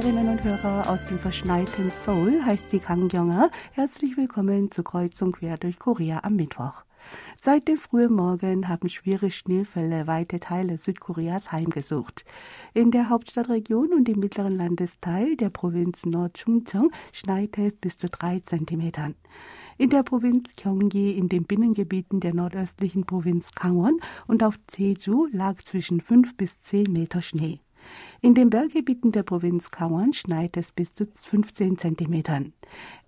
Hörerinnen und Hörer aus dem verschneiten Seoul heißt sie Kang Yonger. Herzlich willkommen zu Kreuzung quer durch Korea am Mittwoch. Seit dem frühen Morgen haben schwere Schneefälle weite Teile Südkoreas heimgesucht. In der Hauptstadtregion und im mittleren Landesteil der Provinz Nord-Chungcheong schneit es bis zu drei Zentimetern. In der Provinz Gyeonggi, in den Binnengebieten der nordöstlichen Provinz Gangwon und auf Jeju lag zwischen fünf bis zehn Meter Schnee. In den Berggebieten der Provinz Gangwon schneit es bis zu 15 Zentimetern.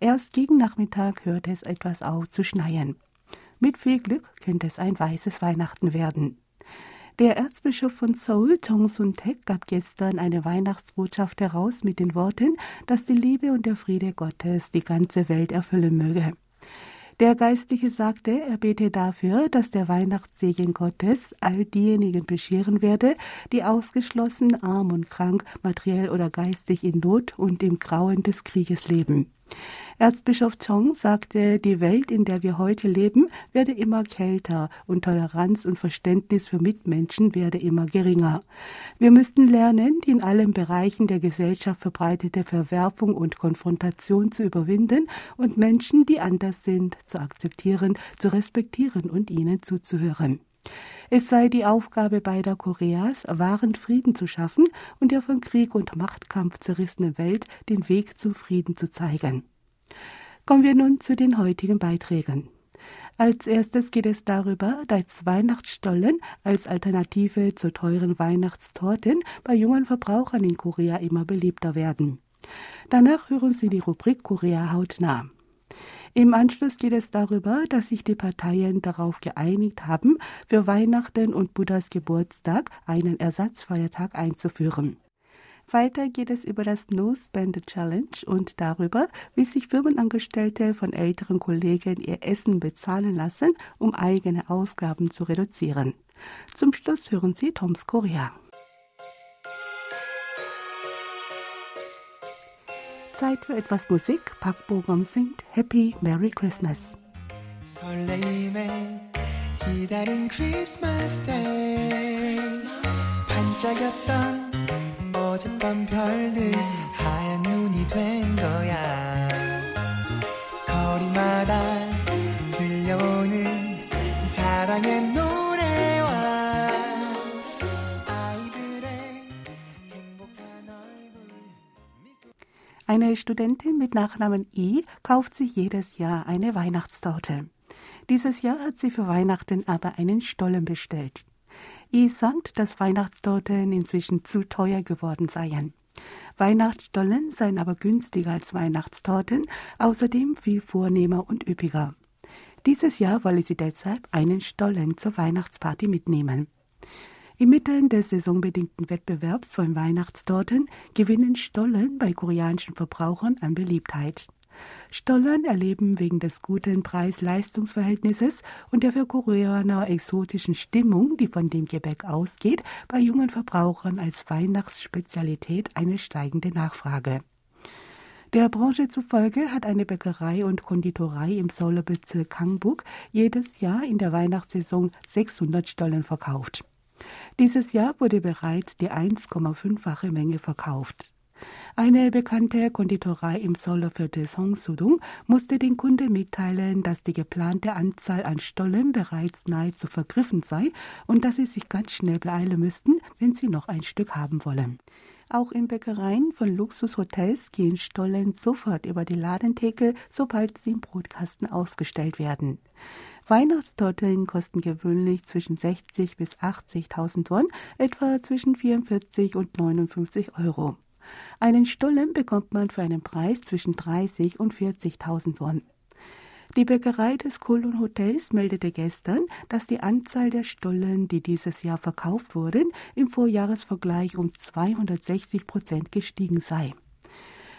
Erst gegen Nachmittag hört es etwas auf zu schneien. Mit viel Glück könnte es ein weißes Weihnachten werden. Der Erzbischof von Seoul, Chong Sun-tek, gab gestern eine Weihnachtsbotschaft heraus mit den Worten, dass die Liebe und der Friede Gottes die ganze Welt erfüllen möge. Der Geistliche sagte, er bete dafür, dass der Weihnachtssegen Gottes all diejenigen bescheren werde, die ausgeschlossen, arm und krank, materiell oder geistig in Not und im Grauen des Krieges leben. Erzbischof Chong sagte, die Welt, in der wir heute leben, werde immer kälter und Toleranz und Verständnis für Mitmenschen werde immer geringer. Wir müssten lernen, die in allen Bereichen der Gesellschaft verbreitete Verwerfung und Konfrontation zu überwinden und Menschen, die anders sind, zu akzeptieren, zu respektieren und ihnen zuzuhören. Es sei die Aufgabe beider Koreas, wahren Frieden zu schaffen und der von Krieg und Machtkampf zerrissenen Welt den Weg zum Frieden zu zeigen. Kommen wir nun zu den heutigen Beiträgen. Als erstes geht es darüber, dass Weihnachtsstollen als Alternative zu teuren Weihnachtstorten bei jungen Verbrauchern in Korea immer beliebter werden. Danach hören Sie die Rubrik Korea hautnah. Im Anschluss geht es darüber, dass sich die Parteien darauf geeinigt haben, für Weihnachten und Buddhas Geburtstag einen Ersatzfeiertag einzuführen. Weiter geht es über das No Spend Challenge und darüber, wie sich Firmenangestellte von älteren Kollegen ihr Essen bezahlen lassen, um eigene Ausgaben zu reduzieren. Zum Schluss hören Sie Toms Korea. Zeit für etwas Musik. Bo-gum singt Happy Merry Christmas. 설레임에 기다린 크리스마스 데이 반짝였던 어젯밤 별들 하얀 눈이 된 거야 거리마다 들려오는 사랑의 노래 Eine Studentin mit Nachnamen I kauft sich jedes Jahr eine Weihnachtstorte. Dieses Jahr hat sie für Weihnachten aber einen Stollen bestellt. I sagt, dass Weihnachtstorten inzwischen zu teuer geworden seien. Weihnachtsstollen seien aber günstiger als Weihnachtstorten, außerdem viel vornehmer und üppiger. Dieses Jahr wolle sie deshalb einen Stollen zur Weihnachtsparty mitnehmen. Inmitten des saisonbedingten Wettbewerbs von Weihnachtstorten gewinnen Stollen bei koreanischen Verbrauchern an Beliebtheit. Stollern erleben wegen des guten Preis-Leistungs-Verhältnisses und der für Koreaner exotischen Stimmung, die von dem Gebäck ausgeht, bei jungen Verbrauchern als Weihnachtsspezialität eine steigende Nachfrage. Der Branche zufolge hat eine Bäckerei und Konditorei im Seouler Bezirk Kangbuk jedes Jahr in der Weihnachtssaison 600 Stollen verkauft. Dieses Jahr wurde bereits die 1,5-fache Menge verkauft. Eine bekannte Konditorei im Seoulviertel Songsudung musste den Kunden mitteilen, dass die geplante Anzahl an Stollen bereits nahezu vergriffen sei und dass sie sich ganz schnell beeilen müssten, wenn sie noch ein Stück haben wollen. Auch in Bäckereien von Luxushotels gehen Stollen sofort über die Ladentheke, sobald sie im Brotkasten ausgestellt werden. Weihnachtstorteln kosten gewöhnlich zwischen 60 bis 80.000 Won, etwa zwischen 44 und 59 Euro. Einen Stullen bekommt man für einen Preis zwischen 30 und 40.000 Won. Die Bäckerei des Kulun Hotels meldete gestern, dass die Anzahl der Stullen, die dieses Jahr verkauft wurden, im Vorjahresvergleich um 260 Prozent gestiegen sei.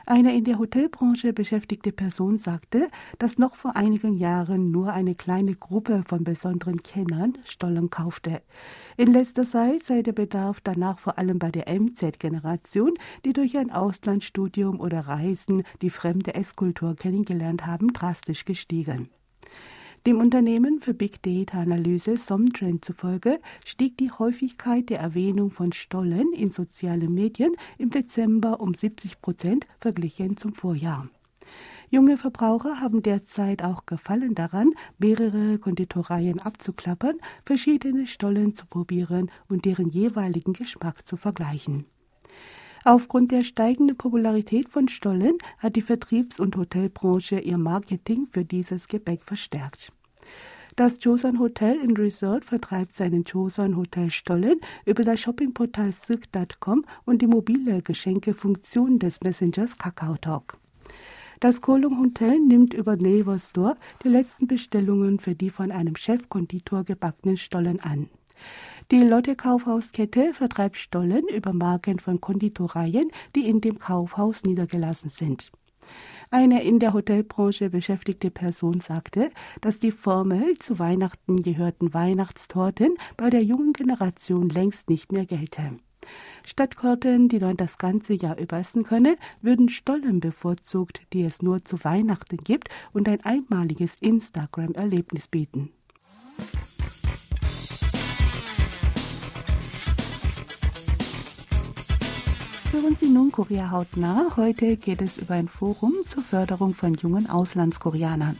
Eine in der Hotelbranche beschäftigte Person sagte, dass noch vor einigen Jahren nur eine kleine Gruppe von besonderen Kennern Stollen kaufte. In letzter Zeit sei der Bedarf danach vor allem bei der MZ-Generation, die durch ein Auslandsstudium oder Reisen die fremde Esskultur kennengelernt haben, drastisch gestiegen. Dem Unternehmen für Big Data Analyse Somtrend zufolge stieg die Häufigkeit der Erwähnung von Stollen in sozialen Medien im Dezember um 70 Prozent verglichen zum Vorjahr. Junge Verbraucher haben derzeit auch Gefallen daran, mehrere Konditoreien abzuklappern, verschiedene Stollen zu probieren und deren jeweiligen Geschmack zu vergleichen. Aufgrund der steigenden Popularität von Stollen hat die Vertriebs- und Hotelbranche ihr Marketing für dieses Gebäck verstärkt. Das Joseon Hotel in Resort vertreibt seinen Joseon Hotel Stollen über das Shoppingportal Silk.com und die mobile Geschenkefunktion des Messengers KakaoTalk. Das Kolung Hotel nimmt über Naver Store die letzten Bestellungen für die von einem Chefkonditor gebackenen Stollen an. Die Lotte Kaufhauskette vertreibt Stollen über Marken von Konditoreien, die in dem Kaufhaus niedergelassen sind. Eine in der Hotelbranche beschäftigte Person sagte, dass die Formel zu Weihnachten gehörten Weihnachtstorten bei der jungen Generation längst nicht mehr gelte. Statt Korten, die man das ganze Jahr über essen könne, würden Stollen bevorzugt, die es nur zu Weihnachten gibt und ein einmaliges Instagram-Erlebnis bieten. Hören Sie nun Korea hautnah. Heute geht es über ein Forum zur Förderung von jungen Auslandskoreanern.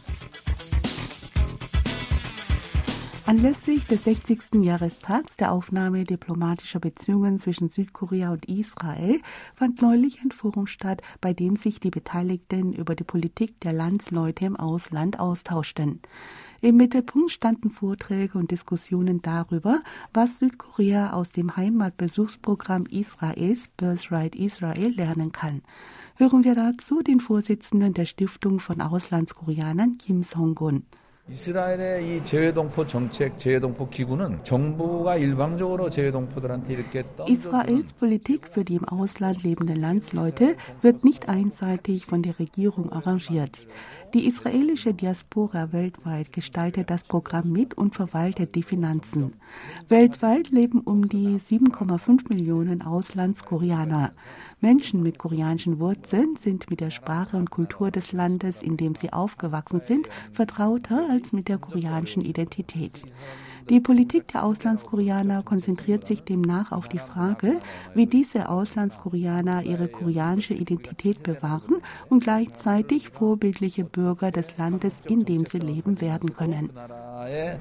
Anlässlich des 60. Jahrestags der Aufnahme diplomatischer Beziehungen zwischen Südkorea und Israel fand neulich ein Forum statt, bei dem sich die Beteiligten über die Politik der Landsleute im Ausland austauschten. Im Mittelpunkt standen Vorträge und Diskussionen darüber, was Südkorea aus dem Heimatbesuchsprogramm Israels Birthright Israel lernen kann. Hören wir dazu den Vorsitzenden der Stiftung von Auslandskoreanern Kim Song-gun. 이스라엘의 이 재외동포 정책, 재외동포 기구는 정부가 일방적으로 재외동포들한테 이렇게 Israels Politik für die im Ausland lebenden Landsleute wird nicht einseitig von der Regierung arrangiert. Die israelische Diaspora weltweit gestaltet das Programm mit und verwaltet die Finanzen. Weltweit leben um die 7,5 Millionen Auslandskoreaner. Menschen mit koreanischen Wurzeln sind mit der Sprache und Kultur des Landes, in dem sie aufgewachsen sind, vertrauter als mit der koreanischen Identität. Die Politik der Auslandskoreaner konzentriert sich demnach auf die Frage, wie diese Auslandskoreaner ihre koreanische Identität bewahren und gleichzeitig vorbildliche Bürger des Landes, in dem sie leben, werden können.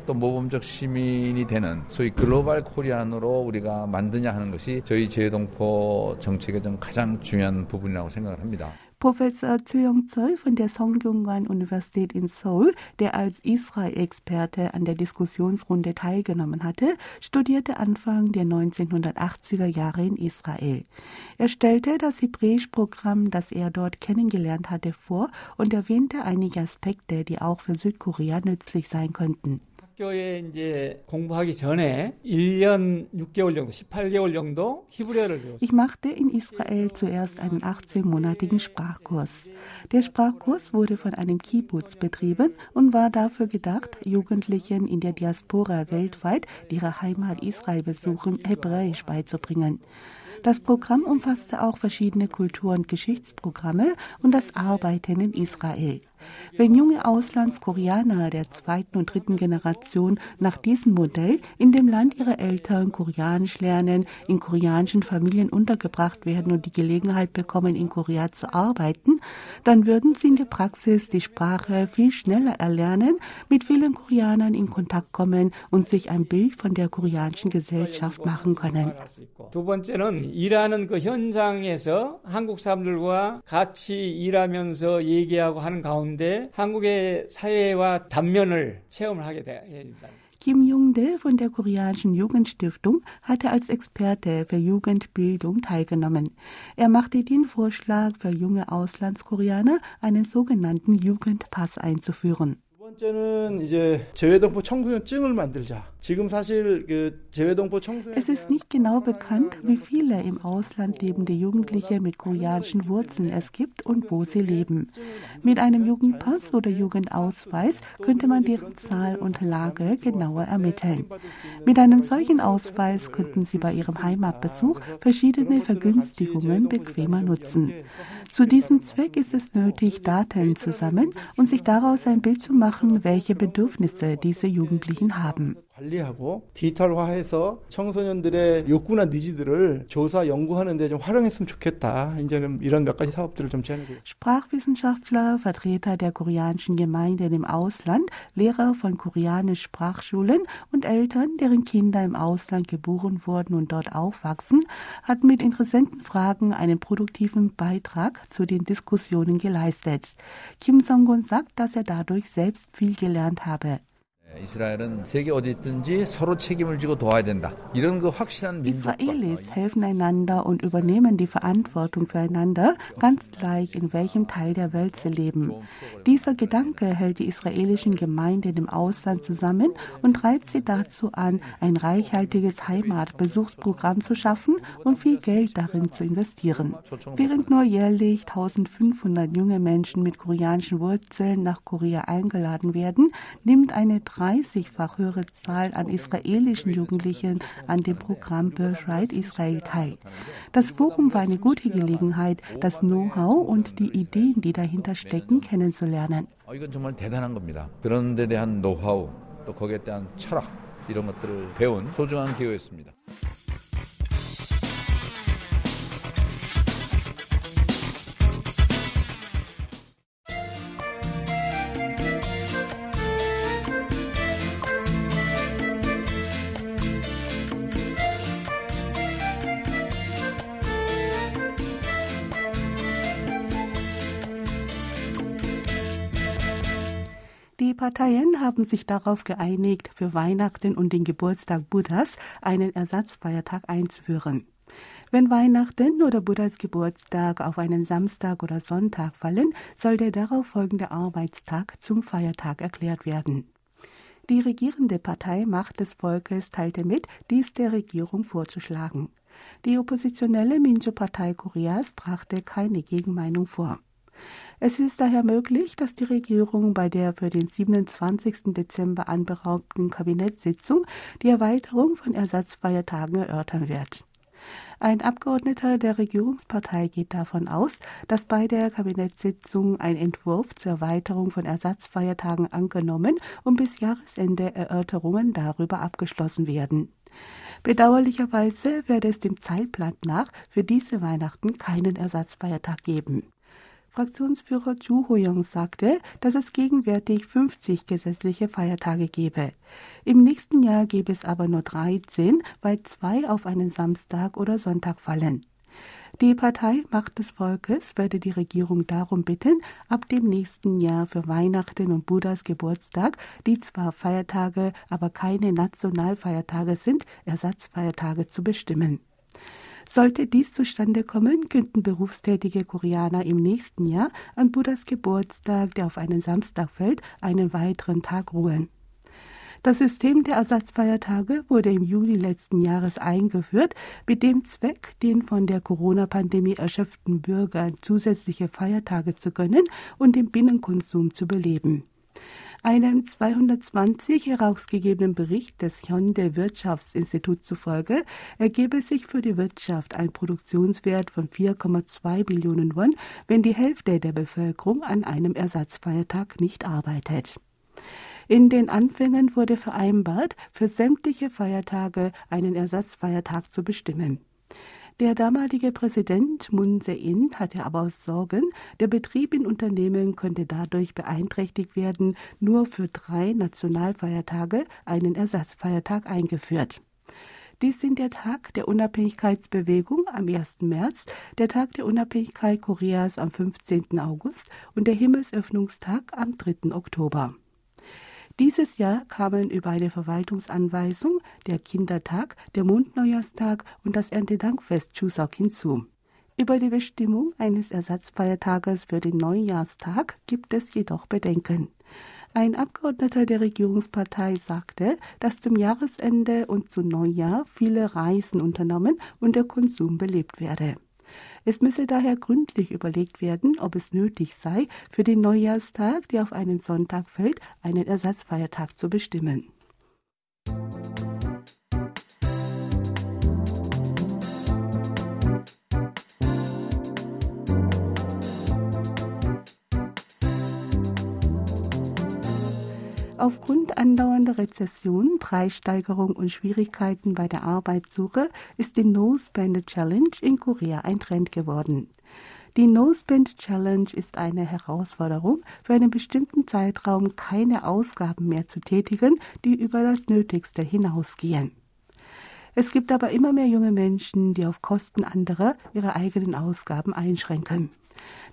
또 모범적 시민이 되는 소위 글로벌 코리안으로 우리가 만드냐 하는 것이 저희 재동포 정책의 좀 가장 중요한 부분이라고 생각을 합니다. Professor Zuyong Choi von der Songyungan Universität in Seoul, der als Israel-Experte an der Diskussionsrunde teilgenommen hatte, studierte Anfang der 1980er Jahre in Israel. Er stellte das Hebräisch-Programm, das er dort kennengelernt hatte, vor und erwähnte einige Aspekte, die auch für Südkorea nützlich sein könnten. 학교에 이제 공부하기 전에 1년 6개월 정도, 18개월 정도 히브리어를 배웠어요. Ich machte in Israel zuerst einen 18-monatigen Sprachkurs. Der Sprachkurs wurde von einem Kibbutz betrieben und war dafür gedacht, Jugendlichen in der Diaspora weltweit, die ihre Heimat Israel besuchen, Hebräisch beizubringen. Das Programm umfasste auch verschiedene Kultur- und Geschichtsprogramme und das Arbeiten in Israel. Wenn junge Auslandskoreaner der zweiten und dritten Generation nach diesem Modell in dem Land ihrer Eltern Koreanisch lernen, in koreanischen Familien untergebracht werden und die Gelegenheit bekommen, in Korea zu arbeiten, dann würden sie in der Praxis die Sprache viel schneller erlernen, mit vielen Koreanern in Kontakt kommen und sich ein Bild von der koreanischen Gesellschaft machen können. 두 번째는 일하는 그 현장에서 한국 사람들과 같이 일하면서 얘기하고 하는 가운데 가운데 한국의 사회와 단면을 체험을 하게 됩니다. Kim Jung-dae von der koreanischen Jugendstiftung hatte als Experte für Jugendbildung teilgenommen. Er machte den Vorschlag, für junge Auslandskoreaner einen sogenannten Jugendpass einzuführen. 번째는 이제 재외동포 청소년증을 만들자. Es ist nicht genau bekannt, wie viele im Ausland lebende Jugendliche mit koreanischen Wurzeln es gibt und wo sie leben. Mit einem Jugendpass oder Jugendausweis könnte man deren Zahl und Lage genauer ermitteln. Mit einem solchen Ausweis könnten sie bei ihrem Heimatbesuch verschiedene Vergünstigungen bequemer nutzen. Zu diesem Zweck ist es nötig, Daten zu sammeln und sich daraus ein Bild zu machen, welche Bedürfnisse diese Jugendlichen haben. 관리하고 디지털화해서 청소년들의 욕구나 니즈들을 조사 연구하는 데 좀 활용했으면 좋겠다. 이제는 이런 몇 가지 사업들을 좀 제안해 드립니다. Sprachwissenschaftler, Vertreter der koreanischen Gemeinden im Ausland, Lehrer von koreanisch Sprachschulen und Eltern, deren Kinder im Ausland geboren wurden und dort aufwachsen, hatten mit interessanten Fragen einen produktiven Beitrag zu den Diskussionen geleistet. Kim Song-gun sagt, dass er dadurch selbst viel gelernt habe. Israelis helfen einander und übernehmen die Verantwortung füreinander, ganz gleich in welchem Teil der Welt sie leben. Dieser Gedanke hält die israelischen Gemeinden im Ausland zusammen und treibt sie dazu an, ein reichhaltiges Heimatbesuchsprogramm zu schaffen und viel Geld darin zu investieren. Während nur jährlich 1500 junge Menschen mit koreanischen Wurzeln nach Korea eingeladen werden, nimmt eine 30-fach höhere Zahl an israelischen Jugendlichen an dem Programm Birthright Israel teil. Das Forum war eine gute Gelegenheit, das Know-how und die Ideen, die dahinter stecken, kennenzulernen. 이건 정말 대단한 겁니다. 그런 데 대한 노하우, 또 거기에 대한 철학 이런 것들을 배운 소중한 기회였습니다. Parteien haben sich darauf geeinigt, für Weihnachten und den Geburtstag Buddhas einen Ersatzfeiertag einzuführen. Wenn Weihnachten oder Buddhas Geburtstag auf einen Samstag oder Sonntag fallen, soll der darauf folgende Arbeitstag zum Feiertag erklärt werden. Die regierende Partei Macht des Volkes teilte mit, dies der Regierung vorzuschlagen. Die oppositionelle Minjo-Partei Koreas brachte keine Gegenmeinung vor. Es ist daher möglich, dass die Regierung bei der für den 27. Dezember anberaumten Kabinettssitzung die Erweiterung von Ersatzfeiertagen erörtern wird. Ein Abgeordneter der Regierungspartei geht davon aus, dass bei der Kabinettssitzung ein Entwurf zur Erweiterung von Ersatzfeiertagen angenommen und bis Jahresende Erörterungen darüber abgeschlossen werden. Bedauerlicherweise werde es dem Zeitplan nach für diese Weihnachten keinen Ersatzfeiertag geben. Fraktionsführer Chu Ho-young sagte, dass es gegenwärtig 50 gesetzliche Feiertage gebe. Im nächsten Jahr gäbe es aber nur 13, weil zwei auf einen Samstag oder Sonntag fallen. Die Partei Macht des Volkes werde die Regierung darum bitten, ab dem nächsten Jahr für Weihnachten und Buddhas Geburtstag, die zwar Feiertage, aber keine Nationalfeiertage sind, Ersatzfeiertage zu bestimmen. Sollte dies zustande kommen, könnten berufstätige Koreaner im nächsten Jahr an Buddhas Geburtstag, der auf einen Samstag fällt, einen weiteren Tag ruhen. Das System der Ersatzfeiertage wurde im Juli letzten Jahres eingeführt, mit dem Zweck, den von der Corona-Pandemie erschöpften Bürgern zusätzliche Feiertage zu gönnen und den Binnenkonsum zu beleben. Einem 220 herausgegebenen Bericht des Hyundai Wirtschaftsinstituts zufolge ergebe sich für die Wirtschaft ein Produktionswert von 4,2 Billionen Won, wenn die Hälfte der Bevölkerung an einem Ersatzfeiertag nicht arbeitet. In den Anfängen wurde vereinbart, für sämtliche Feiertage einen Ersatzfeiertag zu bestimmen. Der damalige Präsident Moon Jae-in hatte aber Sorgen, der Betrieb in Unternehmen könnte dadurch beeinträchtigt werden, nur für drei Nationalfeiertage einen Ersatzfeiertag eingeführt. Dies sind der Tag der Unabhängigkeitsbewegung am 1. März, der Tag der Unabhängigkeit Koreas am 15. August und der Himmelsöffnungstag am 3. Oktober. Dieses Jahr kamen über eine Verwaltungsanweisung der Kindertag, der Mondneujahrstag und das Erntedankfest Chuseok hinzu. Über die Bestimmung eines Ersatzfeiertages für den Neujahrstag gibt es jedoch Bedenken. Ein Abgeordneter der Regierungspartei sagte, dass zum Jahresende und zu Neujahr viele Reisen unternommen und der Konsum belebt werde. Es müsse daher gründlich überlegt werden, ob es nötig sei, für den Neujahrstag, der auf einen Sonntag fällt, einen Ersatzfeiertag zu bestimmen. Aufgrund andauernder Rezession, Preissteigerung und Schwierigkeiten bei der Arbeitssuche ist die No Spend Challenge in Korea ein Trend geworden. Die No Spend Challenge ist eine Herausforderung, für einen bestimmten Zeitraum keine Ausgaben mehr zu tätigen, die über das Nötigste hinausgehen. Es gibt aber immer mehr junge Menschen, die auf Kosten anderer ihre eigenen Ausgaben einschränken.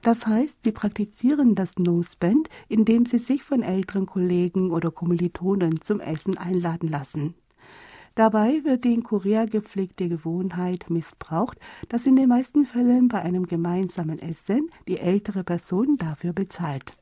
Das heißt, sie praktizieren das No-Spend, indem sie sich von älteren Kollegen oder Kommilitonen zum Essen einladen lassen. Dabei wird die in Korea gepflegte Gewohnheit missbraucht, dass in den meisten Fällen bei einem gemeinsamen Essen die ältere Person dafür bezahlt.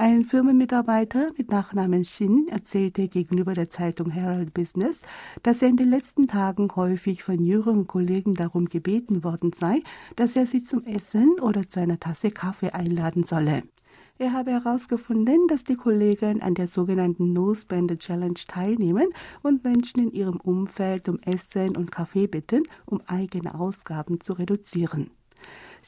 Ein Firmenmitarbeiter mit Nachnamen Shin erzählte gegenüber der Zeitung Herald Business, dass er in den letzten Tagen häufig von jüngeren Kollegen darum gebeten worden sei, dass er sie zum Essen oder zu einer Tasse Kaffee einladen solle. Er habe herausgefunden, dass die Kollegen an der sogenannten Nosebänder Challenge teilnehmen und Menschen in ihrem Umfeld um Essen und Kaffee bitten, um eigene Ausgaben zu reduzieren.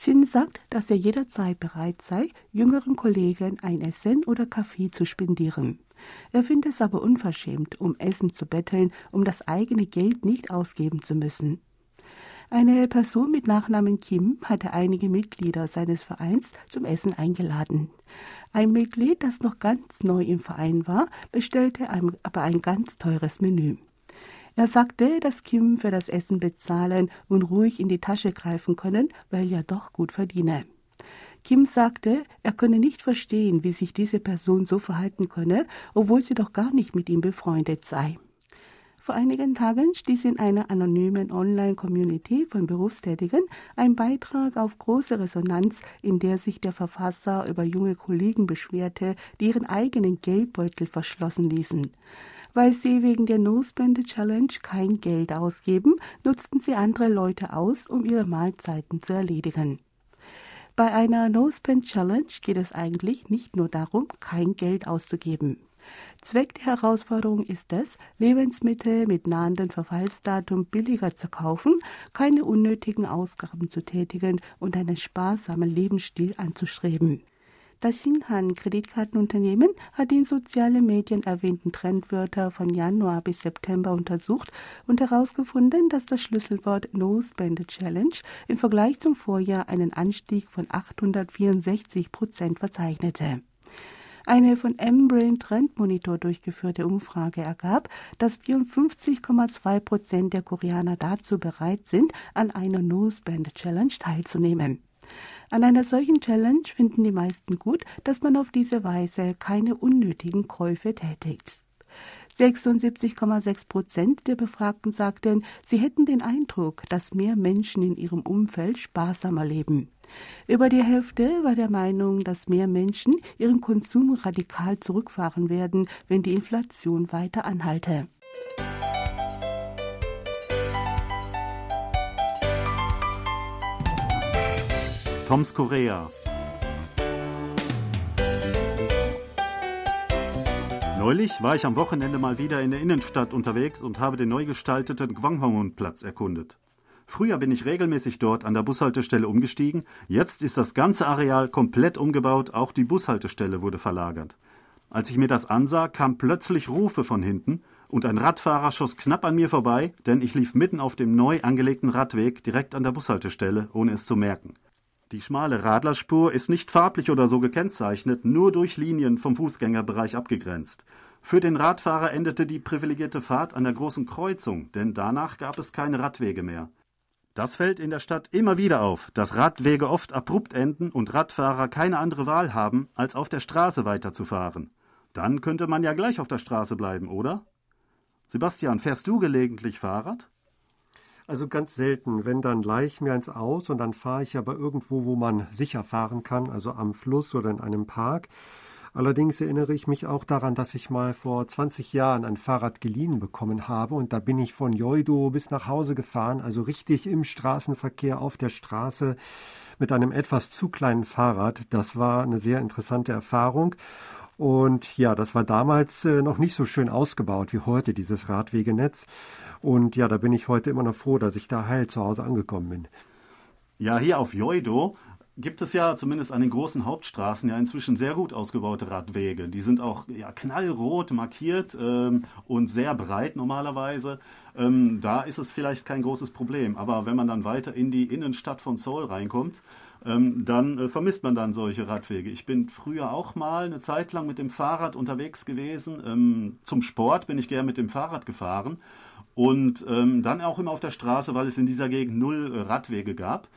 Shin sagt, dass er jederzeit bereit sei, jüngeren Kollegen ein Essen oder Kaffee zu spendieren. Er findet es aber unverschämt, um Essen zu betteln, um das eigene Geld nicht ausgeben zu müssen. Eine Person mit Nachnamen Kim hatte einige Mitglieder seines Vereins zum Essen eingeladen. Ein Mitglied, das noch ganz neu im Verein war, bestellte aber ein ganz teures Menü. Er sagte, dass Kim für das Essen bezahlen und ruhig in die Tasche greifen können, weil er doch gut verdiene. Kim sagte, er könne nicht verstehen, wie sich diese Person so verhalten könne, obwohl sie doch gar nicht mit ihm befreundet sei. Vor einigen Tagen stieß in einer anonymen Online-Community von Berufstätigen ein Beitrag auf große Resonanz, in der sich der Verfasser über junge Kollegen beschwerte, die ihren eigenen Geldbeutel verschlossen ließen. Weil sie wegen der No-Spende Challenge kein Geld ausgeben, nutzten sie andere Leute aus, um ihre Mahlzeiten zu erledigen. Bei einer No-Spend Challenge geht es eigentlich nicht nur darum, kein Geld auszugeben. Zweck der Herausforderung ist es, Lebensmittel mit nahendem Verfallsdatum billiger zu kaufen, keine unnötigen Ausgaben zu tätigen und einen sparsamen Lebensstil anzustreben. Das Shinhan-Kreditkartenunternehmen hat die in sozialen Medien erwähnten Trendwörter von Januar bis September untersucht und herausgefunden, dass das Schlüsselwort No Spend Challenge im Vergleich zum Vorjahr einen Anstieg von 864 Prozent verzeichnete. Eine von M-Brain Trend Monitor durchgeführte Umfrage ergab, dass 54,2 Prozent der Koreaner dazu bereit sind, an einer No Spend Challenge teilzunehmen. An einer solchen Challenge finden die meisten gut, dass man auf diese Weise keine unnötigen Käufe tätigt. 76,6 Prozent der Befragten sagten, sie hätten den Eindruck, dass mehr Menschen in ihrem Umfeld sparsamer leben. Über die Hälfte war der Meinung, dass mehr Menschen ihren Konsum radikal zurückfahren werden, wenn die Inflation weiter anhalte. Toms Korea. Neulich war ich am Wochenende mal wieder in der Innenstadt unterwegs und habe den neu gestalteten Gwanghwamun-Platz erkundet. Früher bin ich regelmäßig dort an der Bushaltestelle umgestiegen, jetzt ist das ganze Areal komplett umgebaut, auch die Bushaltestelle wurde verlagert. Als ich mir das ansah, kamen plötzlich Rufe von hinten und ein Radfahrer schoss knapp an mir vorbei, denn ich lief mitten auf dem neu angelegten Radweg direkt an der Bushaltestelle, ohne es zu merken. Die schmale Radlerspur ist nicht farblich oder so gekennzeichnet, nur durch Linien vom Fußgängerbereich abgegrenzt. Für den Radfahrer endete die privilegierte Fahrt an der großen Kreuzung, denn danach gab es keine Radwege mehr. Das fällt in der Stadt immer wieder auf, dass Radwege oft abrupt enden und Radfahrer keine andere Wahl haben, als auf der Straße weiterzufahren. Dann könnte man ja gleich auf der Straße bleiben, oder? Sebastian, fährst du gelegentlich Fahrrad? Also ganz selten. Wenn, dann leih ich mir eins aus und dann fahre ich aber irgendwo, wo man sicher fahren kann, also am Fluss oder in einem Park. Allerdings erinnere ich mich auch daran, dass ich mal vor 20 Jahren ein Fahrrad geliehen bekommen habe und da bin ich von Joido bis nach Hause gefahren, also richtig im Straßenverkehr auf der Straße mit einem etwas zu kleinen Fahrrad. Das war eine sehr interessante Erfahrung. Und ja, das war damals äh, noch nicht so schön ausgebaut wie heute, dieses Radwegenetz. Und ja, da bin ich heute immer noch froh, dass ich da heil zu Hause angekommen bin. Ja, hier auf Joido gibt es ja zumindest an den großen Hauptstraßen ja inzwischen sehr gut ausgebaute Radwege. Die sind auch ja, knallrot markiert ähm, und sehr breit normalerweise. Ähm, da ist es vielleicht kein großes Problem. Aber wenn man dann weiter in die Innenstadt von Seoul reinkommt, ähm, dann äh, vermisst man dann solche Radwege. Ich bin früher auch mal eine Zeit lang mit dem Fahrrad unterwegs gewesen. Ähm, zum Sport bin ich gern mit dem Fahrrad gefahren. Und ähm, dann auch immer auf der Straße, weil es in dieser Gegend null äh, Radwege gab.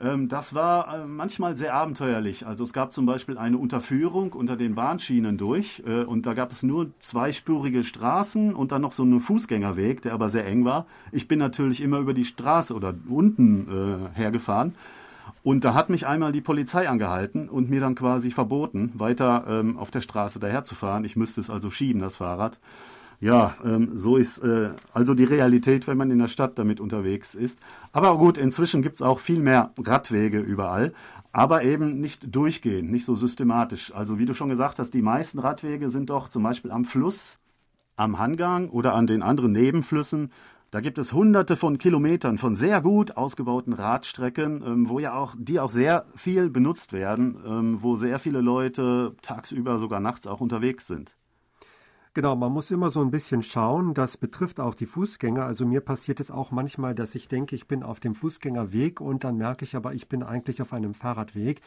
Ähm, das war äh, manchmal sehr abenteuerlich. Also es gab zum Beispiel eine Unterführung unter den Bahnschienen durch äh, und da gab es nur zweispurige Straßen und dann noch so einen Fußgängerweg, der aber sehr eng war. Ich bin natürlich immer über die Straße oder unten äh, hergefahren. Und da hat mich einmal die Polizei angehalten und mir dann quasi verboten, weiter ähm, auf der Straße daherzufahren. Ich müsste es also schieben, das Fahrrad. Ja, ähm, so ist äh, also die Realität, wenn man in der Stadt damit unterwegs ist. Aber gut, inzwischen gibt es auch viel mehr Radwege überall, aber eben nicht durchgehend, nicht so systematisch. Also wie du schon gesagt hast, die meisten Radwege sind doch zum Beispiel am Fluss, am Hangang oder an den anderen Nebenflüssen. Da gibt es hunderte von Kilometern von sehr gut ausgebauten Radstrecken, ähm, wo ja auch, die auch sehr viel benutzt werden, ähm, wo sehr viele Leute tagsüber, sogar nachts auch unterwegs sind. Genau, man muss immer so ein bisschen schauen. Das betrifft auch die Fußgänger. Also mir passiert es auch manchmal, dass ich denke, ich bin auf dem Fußgängerweg und dann merke ich aber, ich bin eigentlich auf einem Fahrradweg,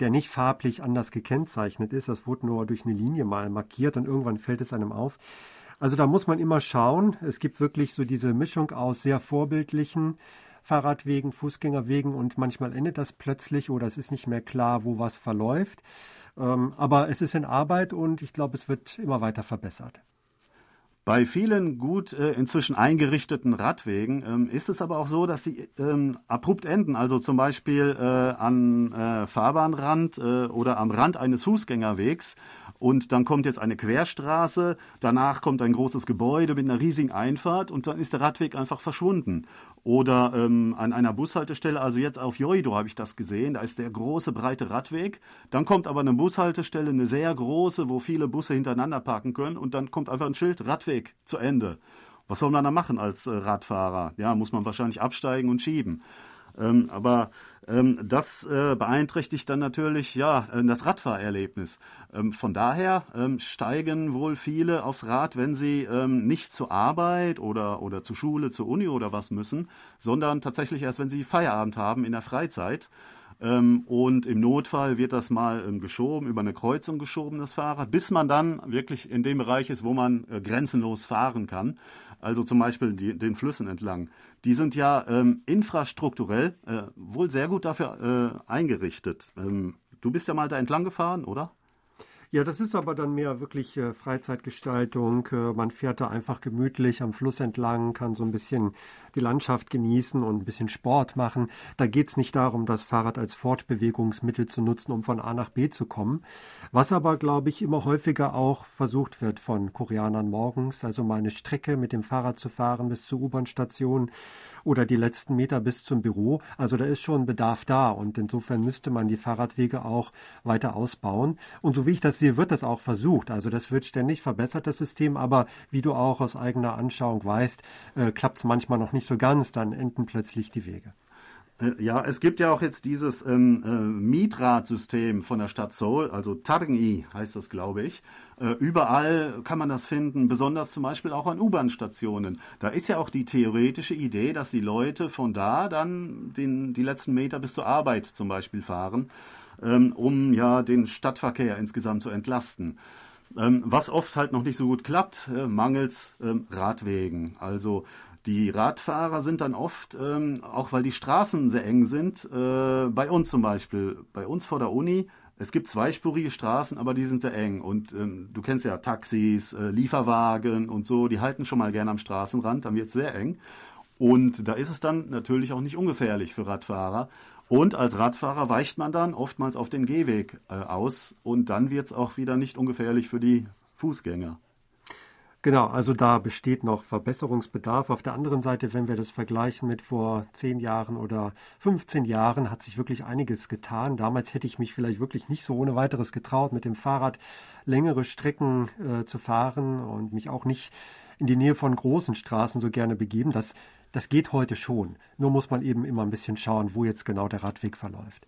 der nicht farblich anders gekennzeichnet ist. Das wurde nur durch eine Linie mal markiert und irgendwann fällt es einem auf. Also da muss man immer schauen. Es gibt wirklich so diese Mischung aus sehr vorbildlichen Fahrradwegen, Fußgängerwegen und manchmal endet das plötzlich oder es ist nicht mehr klar, wo was verläuft. Ähm, aber es ist in Arbeit und ich glaube, es wird immer weiter verbessert. Bei vielen gut äh, inzwischen eingerichteten Radwegen ähm, ist es aber auch so, dass sie ähm, abrupt enden. Also zum Beispiel äh, an äh, Fahrbahnrand äh, oder am Rand eines Fußgängerwegs. Und dann kommt jetzt eine Querstraße, danach kommt ein großes Gebäude mit einer riesigen Einfahrt und dann ist der Radweg einfach verschwunden. Oder ähm, an einer Bushaltestelle, also jetzt auf Joido habe ich das gesehen, da ist der große, breite Radweg. Dann kommt aber eine Bushaltestelle, eine sehr große, wo viele Busse hintereinander parken können. Und dann kommt einfach ein Schild, Radweg zu Ende. Was soll man da machen als äh, Radfahrer? Ja, muss man wahrscheinlich absteigen und schieben. Ähm, aber ähm, das äh, beeinträchtigt dann natürlich ja äh, das Radfahrerlebnis. Ähm, von daher ähm, steigen wohl viele aufs Rad, wenn sie ähm, nicht zur Arbeit oder, oder zur Schule, zur Uni oder was müssen, sondern tatsächlich erst, wenn sie Feierabend haben in der Freizeit. Ähm, und im Notfall wird das mal geschoben, über eine Kreuzung geschoben, das Fahrrad, bis man dann wirklich in dem Bereich ist, wo man äh, grenzenlos fahren kann. Also zum Beispiel die, den Flüssen entlang die sind ja ähm, infrastrukturell äh, wohl sehr gut dafür äh, eingerichtet. Ähm, du bist ja mal da entlang gefahren, oder? Ja, das ist aber dann mehr wirklich äh, Freizeitgestaltung. Äh, man fährt da einfach gemütlich am Fluss entlang, kann so ein bisschen die Landschaft genießen und ein bisschen Sport machen. Da geht es nicht darum, das Fahrrad als Fortbewegungsmittel zu nutzen, um von A nach B zu kommen. Was aber, glaube ich, immer häufiger auch versucht wird von Koreanern morgens, also mal eine Strecke mit dem Fahrrad zu fahren bis zur U-Bahn-Station oder die letzten Meter bis zum Büro. Also da ist schon Bedarf da und insofern müsste man die Fahrradwege auch weiter ausbauen. Und so wie ich das sehe, wird das auch versucht. Also das wird ständig verbessert, das System, aber wie du auch aus eigener Anschauung weißt, äh, klappt es manchmal noch nicht so ganz, dann enden plötzlich die Wege. Äh, ja, es gibt ja auch jetzt dieses ähm, äh, Mietradsystem von der Stadt Seoul, also Targi heißt das, glaube ich. Äh, überall kann man das finden, besonders zum Beispiel auch an U-Bahn-Stationen. Da ist ja auch die theoretische Idee, dass die Leute von da dann den, die letzten Meter bis zur Arbeit zum Beispiel fahren, ähm, um ja den Stadtverkehr insgesamt zu entlasten. Ähm, was oft halt noch nicht so gut klappt, äh, mangels ähm, Radwegen. Also die Radfahrer sind dann oft, ähm, auch weil die Straßen sehr eng sind, äh, bei uns zum Beispiel, bei uns vor der Uni, es gibt zweispurige Straßen, aber die sind sehr eng. Und ähm, du kennst ja Taxis, äh, Lieferwagen und so, die halten schon mal gerne am Straßenrand, dann wird es sehr eng. Und da ist es dann natürlich auch nicht ungefährlich für Radfahrer. Und als Radfahrer weicht man dann oftmals auf den Gehweg äh, aus und dann wird es auch wieder nicht ungefährlich für die Fußgänger. Genau, also da besteht noch Verbesserungsbedarf. Auf der anderen Seite, wenn wir das vergleichen mit vor zehn Jahren oder 15 Jahren, hat sich wirklich einiges getan. Damals hätte ich mich vielleicht wirklich nicht so ohne weiteres getraut, mit dem Fahrrad längere Strecken äh, zu fahren und mich auch nicht in die Nähe von großen Straßen so gerne begeben. Das, das geht heute schon. Nur muss man eben immer ein bisschen schauen, wo jetzt genau der Radweg verläuft.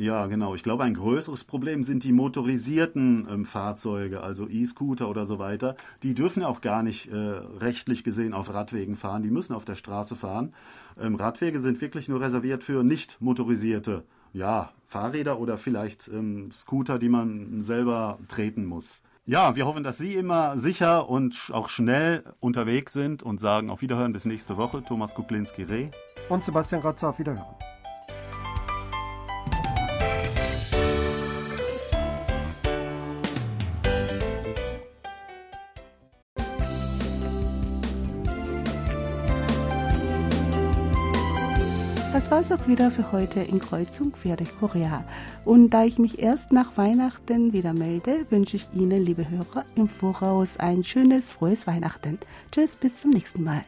Ja, genau. Ich glaube, ein größeres Problem sind die motorisierten ähm, Fahrzeuge, also E-Scooter oder so weiter. Die dürfen auch gar nicht äh, rechtlich gesehen auf Radwegen fahren. Die müssen auf der Straße fahren. Ähm, Radwege sind wirklich nur reserviert für nicht motorisierte ja, Fahrräder oder vielleicht ähm, Scooter, die man selber treten muss. Ja, wir hoffen, dass Sie immer sicher und auch schnell unterwegs sind und sagen auf Wiederhören bis nächste Woche. Thomas Kuklinski-Reh. Und Sebastian Ratzer auf Wiederhören. Auch wieder für heute in Kreuzung quer durch Korea. Und da ich mich erst nach Weihnachten wieder melde, wünsche ich Ihnen, liebe Hörer, im Voraus ein schönes, frohes Weihnachten. Tschüss, bis zum nächsten Mal.